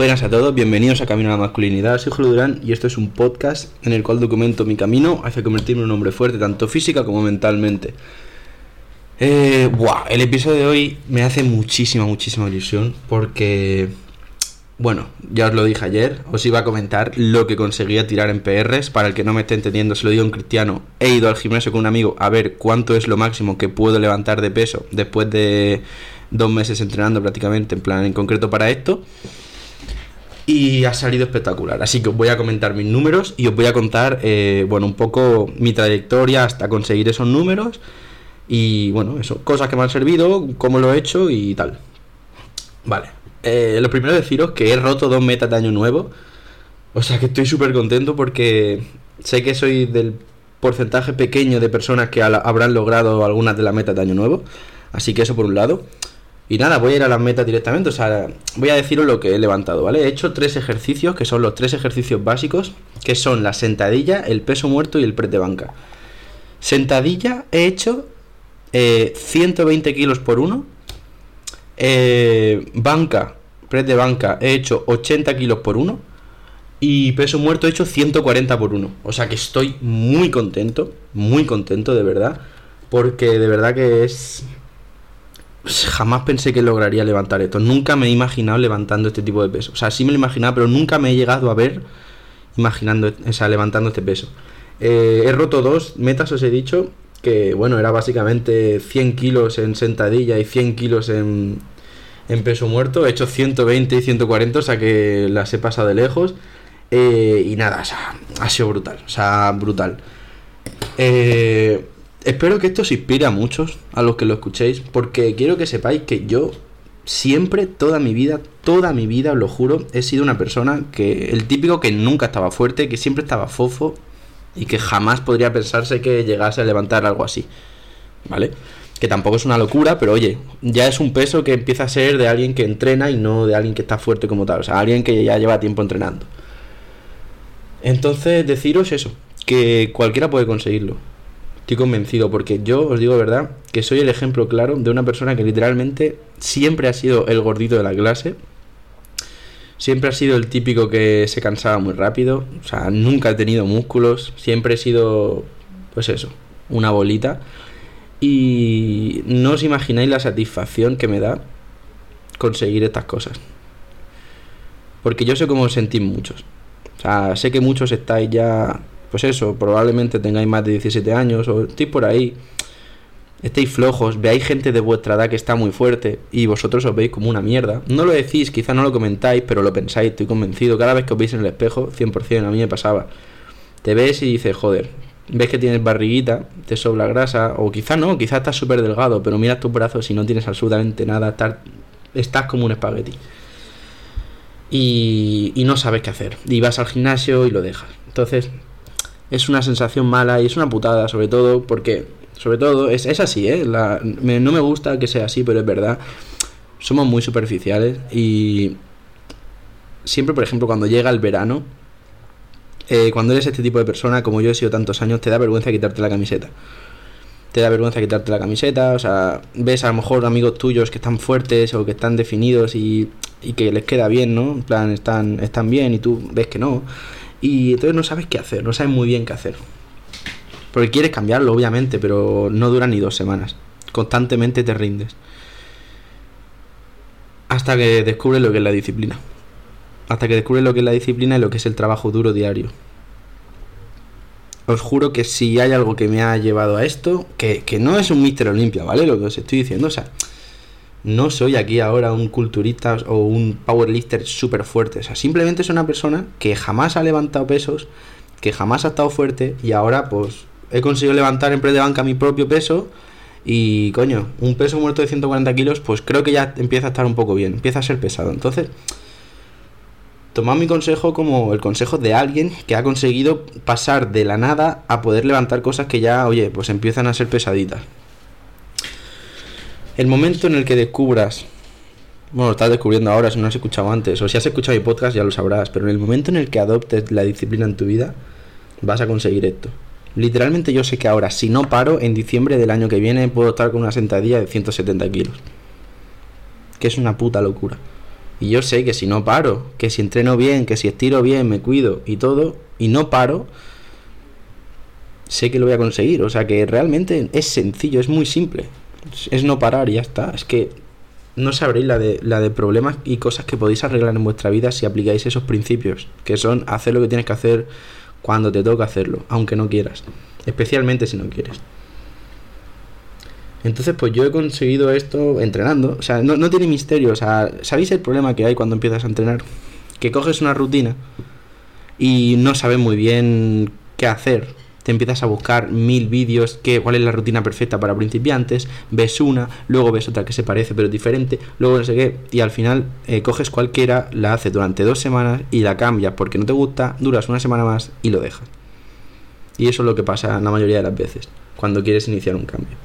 Buenas a todos, bienvenidos a Camino a la Masculinidad. Soy Julio Durán y esto es un podcast en el cual documento mi camino hacia convertirme en un hombre fuerte, tanto física como mentalmente. Eh, buah, el episodio de hoy me hace muchísima, muchísima ilusión porque, bueno, ya os lo dije ayer, os iba a comentar lo que conseguía tirar en PRs. Para el que no me esté entendiendo, se lo digo en cristiano. He ido al gimnasio con un amigo a ver cuánto es lo máximo que puedo levantar de peso después de dos meses entrenando prácticamente, en plan en concreto para esto y ha salido espectacular. Así que os voy a comentar mis números y os voy a contar, eh, bueno, un poco mi trayectoria hasta conseguir esos números y, bueno, eso, cosas que me han servido, cómo lo he hecho y tal. Vale, eh, lo primero deciros que he roto dos metas de año nuevo. O sea que estoy súper contento porque sé que soy del porcentaje pequeño de personas que habrán logrado algunas de las metas de año nuevo. Así que eso por un lado. Y nada, voy a ir a las metas directamente, o sea, voy a deciros lo que he levantado, ¿vale? He hecho tres ejercicios, que son los tres ejercicios básicos, que son la sentadilla, el peso muerto y el press de banca. Sentadilla he hecho 120 eh, kilos por uno. Eh, banca, press de banca, he hecho 80 kilos por uno. Y peso muerto he hecho 140 por uno. O sea que estoy muy contento, muy contento de verdad. Porque de verdad que es jamás pensé que lograría levantar esto. Nunca me he imaginado levantando este tipo de peso. O sea, sí me lo imaginaba, pero nunca me he llegado a ver imaginando, o sea, levantando este peso. Eh, he roto dos metas, os he dicho, que bueno, era básicamente 100 kilos en sentadilla y 100 kilos en, en peso muerto. He hecho 120 y 140, o sea que las he pasado de lejos. Eh, y nada, o sea, ha sido brutal, o sea, brutal. Eh, espero que esto os inspire a muchos, a los que lo escuchéis, porque quiero que sepáis que yo siempre, toda mi vida, toda mi vida, os lo juro, he sido una persona que, el típico que nunca estaba fuerte, que siempre estaba fofo y que jamás podría pensarse que llegase a levantar algo así, ¿vale? Que tampoco es una locura, pero oye, ya es un peso que empieza a ser de alguien que entrena y no de alguien que está fuerte como tal, o sea, alguien que ya lleva tiempo entrenando. Entonces, deciros eso, que cualquiera puede conseguirlo Estoy convencido porque yo os digo verdad que soy el ejemplo claro de una persona que literalmente siempre ha sido el gordito de la clase. Siempre ha sido el típico que se cansaba muy rápido. O sea, nunca he tenido músculos. Siempre he sido, pues eso, una bolita. Y no os imagináis la satisfacción que me da conseguir estas cosas. Porque yo sé cómo os sentís muchos. O sea, sé que muchos estáis ya pues eso, probablemente tengáis más de 17 años o estéis por ahí, estéis flojos, veáis gente de vuestra edad que está muy fuerte y vosotros os veis como una mierda. No lo decís, quizá no lo comentáis, pero lo pensáis, estoy convencido. Cada vez que os veis en el espejo, 100%, a mí me pasaba. Te ves y dices, joder, ves que tienes barriguita, te sobra grasa, o quizá no, quizá estás súper delgado, pero miras tus brazos y no tienes absolutamente nada, estás, estás como un espagueti. Y, y no sabes qué hacer. Y vas al gimnasio y lo dejas. Entonces, es una sensación mala y es una putada, sobre todo porque, sobre todo, es, es así, ¿eh? no me gusta que sea así, pero es verdad. Somos muy superficiales y siempre, por ejemplo, cuando llega el verano, eh, cuando eres este tipo de persona, como yo he sido tantos años, te da vergüenza quitarte la camiseta. Te da vergüenza quitarte la camiseta, o sea, ves a lo mejor amigos tuyos que están fuertes o que están definidos y, y que les queda bien, ¿no? En plan, están, están bien y tú ves que no. Y entonces no sabes qué hacer, no sabes muy bien qué hacer. Porque quieres cambiarlo, obviamente, pero no dura ni dos semanas. Constantemente te rindes. Hasta que descubres lo que es la disciplina. Hasta que descubres lo que es la disciplina y lo que es el trabajo duro diario. Os juro que si hay algo que me ha llevado a esto, que, que no es un Mister Olimpia, ¿vale? Lo que os estoy diciendo, o sea, no soy aquí ahora un culturista o un powerlifter súper fuerte. O sea, simplemente soy una persona que jamás ha levantado pesos, que jamás ha estado fuerte y ahora pues he conseguido levantar en pre banca mi propio peso y coño, un peso muerto de 140 kilos pues creo que ya empieza a estar un poco bien, empieza a ser pesado. Entonces, tomad mi consejo como el consejo de alguien que ha conseguido pasar de la nada a poder levantar cosas que ya, oye, pues empiezan a ser pesaditas. El momento en el que descubras, bueno, lo estás descubriendo ahora si no has escuchado antes, o si has escuchado mi podcast ya lo sabrás, pero en el momento en el que adoptes la disciplina en tu vida, vas a conseguir esto. Literalmente yo sé que ahora, si no paro, en diciembre del año que viene puedo estar con una sentadilla de 170 kilos. Que es una puta locura. Y yo sé que si no paro, que si entreno bien, que si estiro bien, me cuido y todo, y no paro, sé que lo voy a conseguir. O sea que realmente es sencillo, es muy simple. Es no parar y ya está. Es que no sabréis la de, la de problemas y cosas que podéis arreglar en vuestra vida si aplicáis esos principios, que son hacer lo que tienes que hacer cuando te toca hacerlo, aunque no quieras, especialmente si no quieres. Entonces, pues yo he conseguido esto entrenando. O sea, no, no tiene misterio. O sea, ¿sabéis el problema que hay cuando empiezas a entrenar? Que coges una rutina y no sabes muy bien qué hacer te empiezas a buscar mil vídeos, que, cuál es la rutina perfecta para principiantes, ves una, luego ves otra que se parece pero diferente, luego no sé qué, y al final eh, coges cualquiera, la haces durante dos semanas y la cambias porque no te gusta, duras una semana más y lo dejas. Y eso es lo que pasa la mayoría de las veces, cuando quieres iniciar un cambio.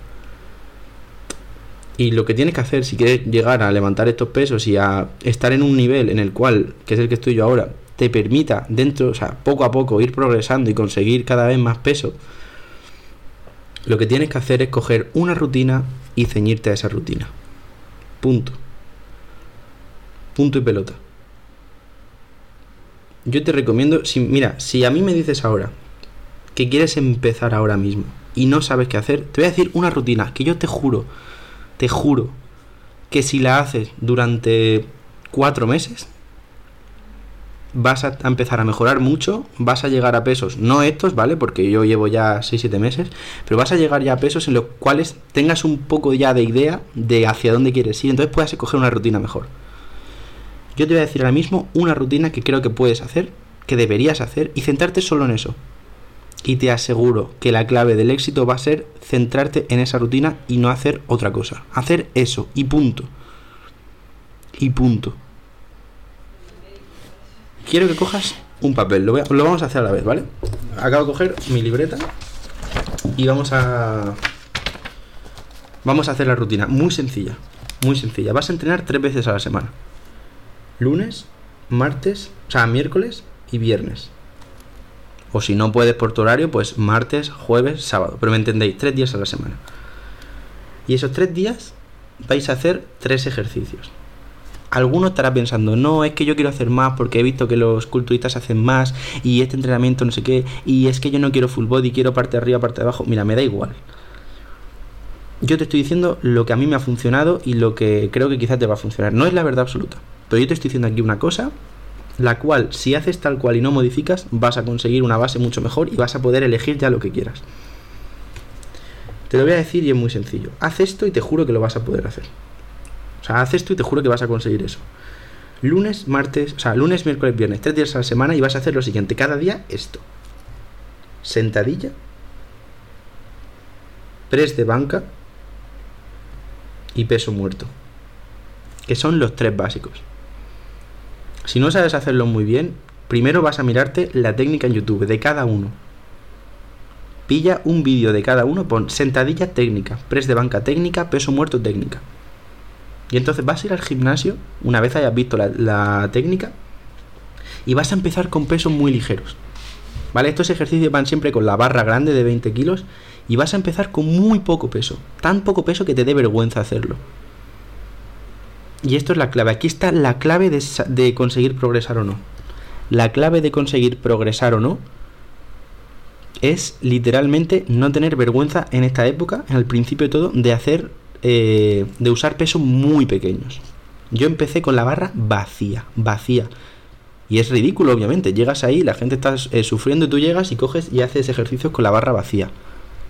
Y lo que tienes que hacer si quieres llegar a levantar estos pesos y a estar en un nivel en el cual, que es el que estoy yo ahora, te permita dentro, o sea, poco a poco ir progresando y conseguir cada vez más peso, lo que tienes que hacer es coger una rutina y ceñirte a esa rutina. Punto. Punto y pelota. Yo te recomiendo, si, mira, si a mí me dices ahora que quieres empezar ahora mismo y no sabes qué hacer, te voy a decir una rutina que yo te juro, te juro, que si la haces durante cuatro meses, vas a empezar a mejorar mucho, vas a llegar a pesos, no estos, ¿vale? Porque yo llevo ya 6-7 meses, pero vas a llegar ya a pesos en los cuales tengas un poco ya de idea de hacia dónde quieres ir, entonces puedas escoger una rutina mejor. Yo te voy a decir ahora mismo una rutina que creo que puedes hacer, que deberías hacer y centrarte solo en eso. Y te aseguro que la clave del éxito va a ser centrarte en esa rutina y no hacer otra cosa. Hacer eso y punto. Y punto quiero que cojas un papel. Lo, vamos a hacer a la vez, ¿vale? Acabo de coger mi libreta y vamos a. Vamos a hacer la rutina. Muy sencilla. Muy sencilla. Vas a entrenar tres veces a la semana: lunes, martes, o sea, miércoles y viernes. O si no puedes por tu horario, pues martes, jueves, sábado. Pero me entendéis, tres días a la semana. Y esos tres días vais a hacer tres ejercicios alguno estará pensando, no, es que yo quiero hacer más porque he visto que los culturistas hacen más y este entrenamiento no sé qué, y es que yo no quiero full body, quiero parte de arriba, parte de abajo. Mira, me da igual. Yo te estoy diciendo lo que a mí me ha funcionado y lo que creo que quizás te va a funcionar. No es la verdad absoluta, pero yo te estoy diciendo aquí una cosa, la cual si haces tal cual y no modificas, vas a conseguir una base mucho mejor y vas a poder elegir ya lo que quieras. Te lo voy a decir y es muy sencillo. Haz esto y te juro que lo vas a poder hacer. O sea, haz esto y te juro que vas a conseguir eso. Lunes, martes, o sea, lunes, miércoles, viernes, tres días a la semana y vas a hacer lo siguiente. Cada día esto. Sentadilla. Press de banca. Y peso muerto. Que son los tres básicos. Si no sabes hacerlo muy bien, primero vas a mirarte la técnica en YouTube de cada uno. Pilla un vídeo de cada uno, pon sentadilla técnica, press de banca técnica, peso muerto técnica. Y entonces vas a ir al gimnasio, una vez hayas visto la, técnica, y vas a empezar con pesos muy ligeros. ¿Vale? Estos ejercicios van siempre con la barra grande de 20 kilos y vas a empezar con muy poco peso. Tan poco peso que te dé vergüenza hacerlo. Y esto es la clave. Aquí está la clave de, de conseguir progresar o no. La clave de conseguir progresar o no es literalmente no tener vergüenza en esta época, en el principio de todo, de hacer eh, de usar pesos muy pequeños. Yo empecé con la barra vacía, vacía. Y es ridículo, obviamente. Llegas ahí, la gente está eh, sufriendo y tú llegas y coges y haces ejercicios con la barra vacía.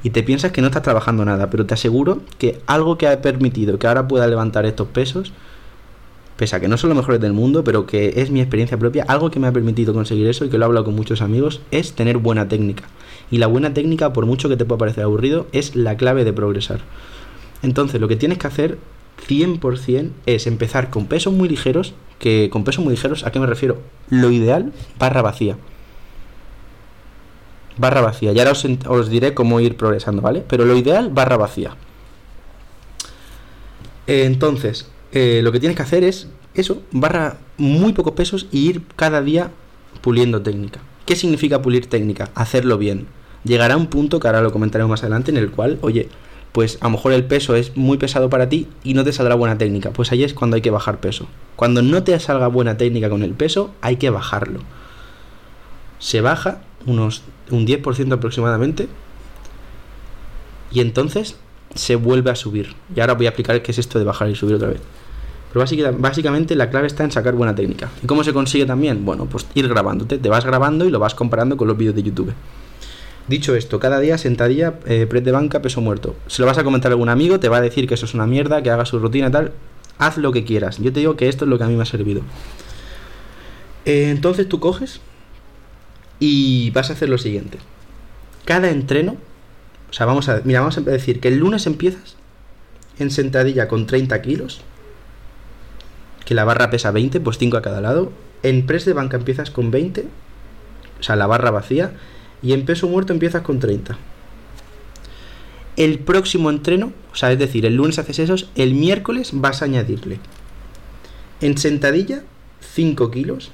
Y te piensas que no estás trabajando nada, pero te aseguro que algo que ha permitido que ahora pueda levantar estos pesos, pese a que no son los mejores del mundo, pero que es mi experiencia propia, algo que me ha permitido conseguir eso y que lo he hablado con muchos amigos, es tener buena técnica. Y la buena técnica, por mucho que te pueda parecer aburrido, es la clave de progresar. Entonces, lo que tienes que hacer 100% es empezar con pesos muy ligeros, que con pesos muy ligeros, ¿a qué me refiero? Lo ideal, barra vacía. Barra vacía. Y ahora os, diré cómo ir progresando, ¿vale? Pero lo ideal, barra vacía. entonces, eh, lo que tienes que hacer es eso, barra muy pocos pesos y ir cada día puliendo técnica. ¿Qué significa pulir técnica? Hacerlo bien. Llegará un punto, que ahora lo comentaremos más adelante, en el cual, oye, pues a lo mejor el peso es muy pesado para ti y no te saldrá buena técnica. Pues ahí es cuando hay que bajar peso. Cuando no te salga buena técnica con el peso, hay que bajarlo. Se baja unos un 10% aproximadamente y entonces se vuelve a subir. Y ahora voy a explicar qué es esto de bajar y subir otra vez. Pero básicamente la clave está en sacar buena técnica. ¿Y cómo se consigue también? Bueno, pues ir grabándote. Te vas grabando y lo vas comparando con los vídeos de YouTube. Dicho esto, cada día sentadilla, eh, de banca, peso muerto. Se lo vas a comentar a algún amigo, te va a decir que eso es una mierda, que haga su rutina tal. Haz lo que quieras. Yo te digo que esto es lo que a mí me ha servido. Eh, entonces tú coges y vas a hacer lo siguiente. Cada entreno, o sea, vamos a, mira, vamos a decir que el lunes empiezas en sentadilla con 30 kilos, que la barra pesa 20, pues 5 a cada lado. En press de banca empiezas con 20, o sea, la barra vacía y en peso muerto empiezas con 30. El próximo entreno, o sea, es decir, el lunes haces esos, el miércoles vas a añadirle en sentadilla 5 kilos.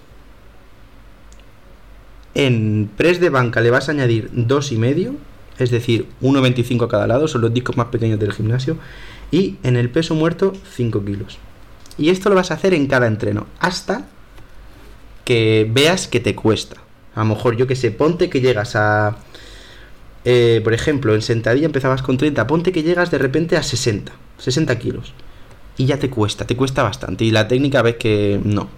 En press de banca le vas a añadir 2,5, es decir, 1,25 a cada lado, son los discos más pequeños del gimnasio. Y en el peso muerto 5 kilos. Y esto lo vas a hacer en cada entreno, hasta que veas que te cuesta. A lo mejor, yo que sé, ponte que llegas a... Eh, por ejemplo, en sentadilla empezabas con 30, ponte que llegas de repente a 60, 60 kilos. Y ya te cuesta, te cuesta bastante. Y la técnica ves que no.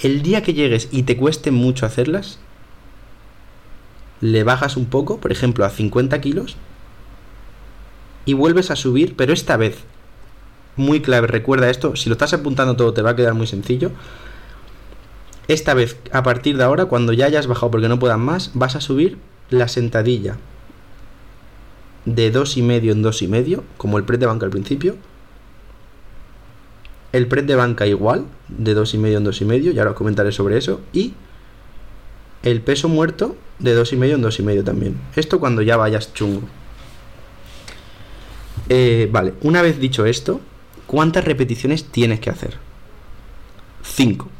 El día que llegues y te cueste mucho hacerlas, le bajas un poco, por ejemplo, a 50 kilos, y vuelves a subir, pero esta vez, muy clave, recuerda esto, si lo estás apuntando todo te va a quedar muy sencillo, esta vez, a partir de ahora, cuando ya hayas bajado porque no puedas más, vas a subir la sentadilla de dos y medio en dos y medio, como el press de banca al principio. El press de banca igual, de dos y medio en dos y medio, ya ahora os comentaré sobre eso. Y el peso muerto de dos y medio en dos y medio también. Esto cuando ya vayas chungo. Eh, vale, una vez dicho esto, ¿cuántas repeticiones tienes que hacer? 5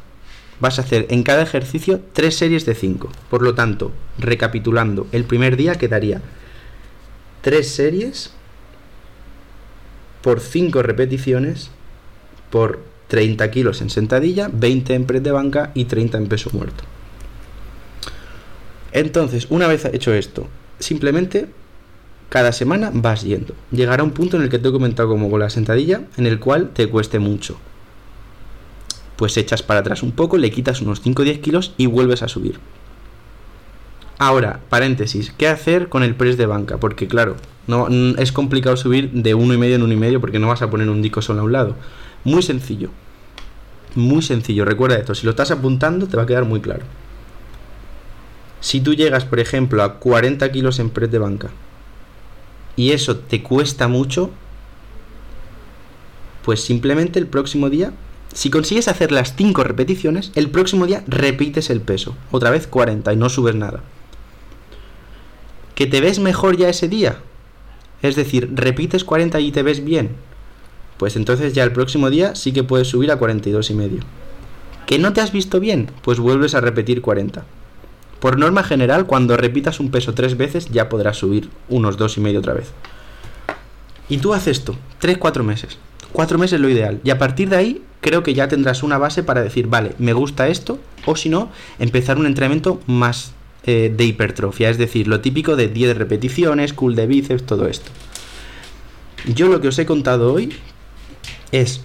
vas a hacer en cada ejercicio tres series de 5. Por lo tanto, recapitulando, el primer día quedaría tres series por 5 repeticiones por 30 kilos en sentadilla, 20 en press de banca y 30 en peso muerto. Entonces, una vez hecho esto, simplemente cada semana vas yendo. Llegará un punto en el que te he comentado como con la sentadilla, en el cual te cueste mucho pues echas para atrás un poco, le quitas unos 5 o 10 kilos y vuelves a subir. Ahora, paréntesis, ¿qué hacer con el press de banca? Porque claro, no, es complicado subir de uno y medio en uno y medio porque no vas a poner un disco solo a un lado. Muy sencillo. Muy sencillo, recuerda esto, si lo estás apuntando te va a quedar muy claro. Si tú llegas, por ejemplo, a 40 kilos en press de banca y eso te cuesta mucho, pues simplemente el próximo día si consigues hacer las 5 repeticiones, el próximo día repites el peso. Otra vez 40 y no subes nada. ¿Que te ves mejor ya ese día? Es decir, repites 40 y te ves bien. Pues entonces ya el próximo día sí que puedes subir a 42 y medio. ¿Que no te has visto bien? Pues vuelves a repetir 40. Por norma general, cuando repitas un peso tres veces ya podrás subir unos dos y medio otra vez. Y tú haces esto, 3-4 meses. 4 meses es lo ideal. Y a partir de ahí creo que ya tendrás una base para decir, vale, me gusta esto, o si no, empezar un entrenamiento más eh, de hipertrofia, es decir, lo típico de 10 repeticiones, cool de bíceps, todo esto. Yo lo que os he contado hoy es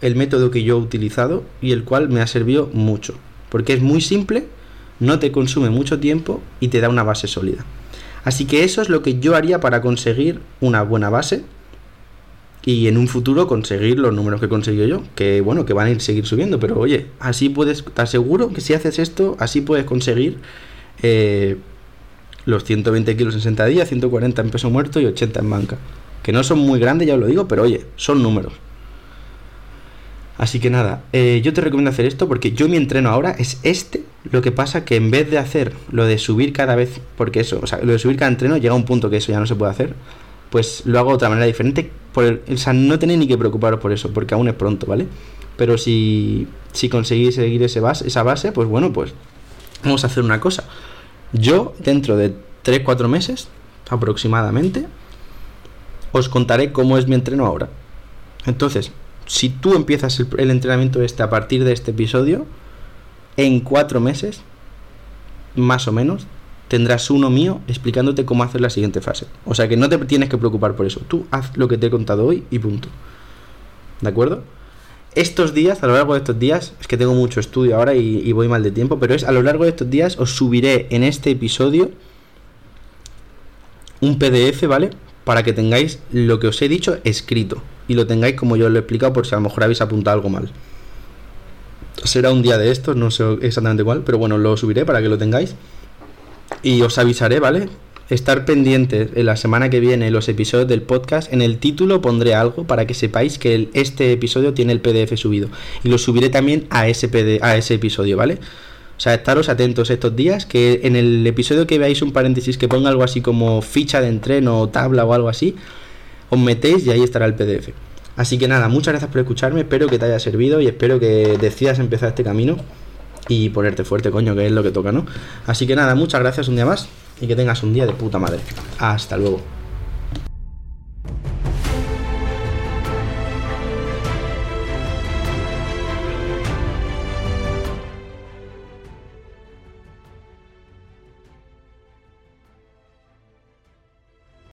el método que yo he utilizado y el cual me ha servido mucho, porque es muy simple, no te consume mucho tiempo y te da una base sólida. Así que eso es lo que yo haría para conseguir una buena base y en un futuro conseguir los números que he conseguido yo, que bueno, que van a ir seguir subiendo, pero oye, así puedes, estar seguro que si haces esto, así puedes conseguir eh, los 120 kilos en sentadilla, 140 en peso muerto y 80 en banca. Que no son muy grandes, ya os lo digo, pero oye, son números. Así que nada, eh, yo te recomiendo hacer esto porque yo mi entreno ahora es este. Lo que pasa que en vez de hacer lo de subir cada vez, porque eso, o sea, lo de subir cada entreno llega a un punto que eso ya no se puede hacer pues lo hago de otra manera diferente. Por o sea, no tenéis ni que preocuparos por eso, porque aún es pronto, ¿vale? Pero si, si conseguís seguir esa base, pues bueno, pues vamos a hacer una cosa. Yo, dentro de 3-4 meses, aproximadamente, os contaré cómo es mi entreno ahora. Entonces, si tú empiezas el, el entrenamiento este a partir de este episodio, en cuatro meses, más o menos, tendrás uno mío explicándote cómo hacer la siguiente fase. O sea que no te tienes que preocupar por eso. Tú haz lo que te he contado hoy y punto. ¿De acuerdo? Estos días, a lo largo de estos días, es que tengo mucho estudio ahora y, voy mal de tiempo, pero es a lo largo de estos días os subiré en este episodio un PDF, ¿vale? Para que tengáis lo que os he dicho escrito y lo tengáis como yo lo he explicado por si a lo mejor habéis apuntado algo mal. Será un día de estos, no sé exactamente cuál, pero bueno, lo subiré para que lo tengáis y os avisaré, ¿vale? Estar pendientes en la semana que viene los episodios del podcast. En el título pondré algo para que sepáis que este episodio tiene el PDF subido. Y lo subiré también a ese, a ese episodio, ¿vale? O sea, estaros atentos estos días, que en el episodio que veáis un paréntesis que ponga algo así como ficha de entreno o tabla o algo así, os metéis y ahí estará el PDF. Así que nada, muchas gracias por escucharme, espero que te haya servido y espero que decidas empezar este camino y ponerte fuerte, coño, que es lo que toca, ¿no? Así que nada, muchas gracias un día más y que tengas un día de puta madre. Hasta luego.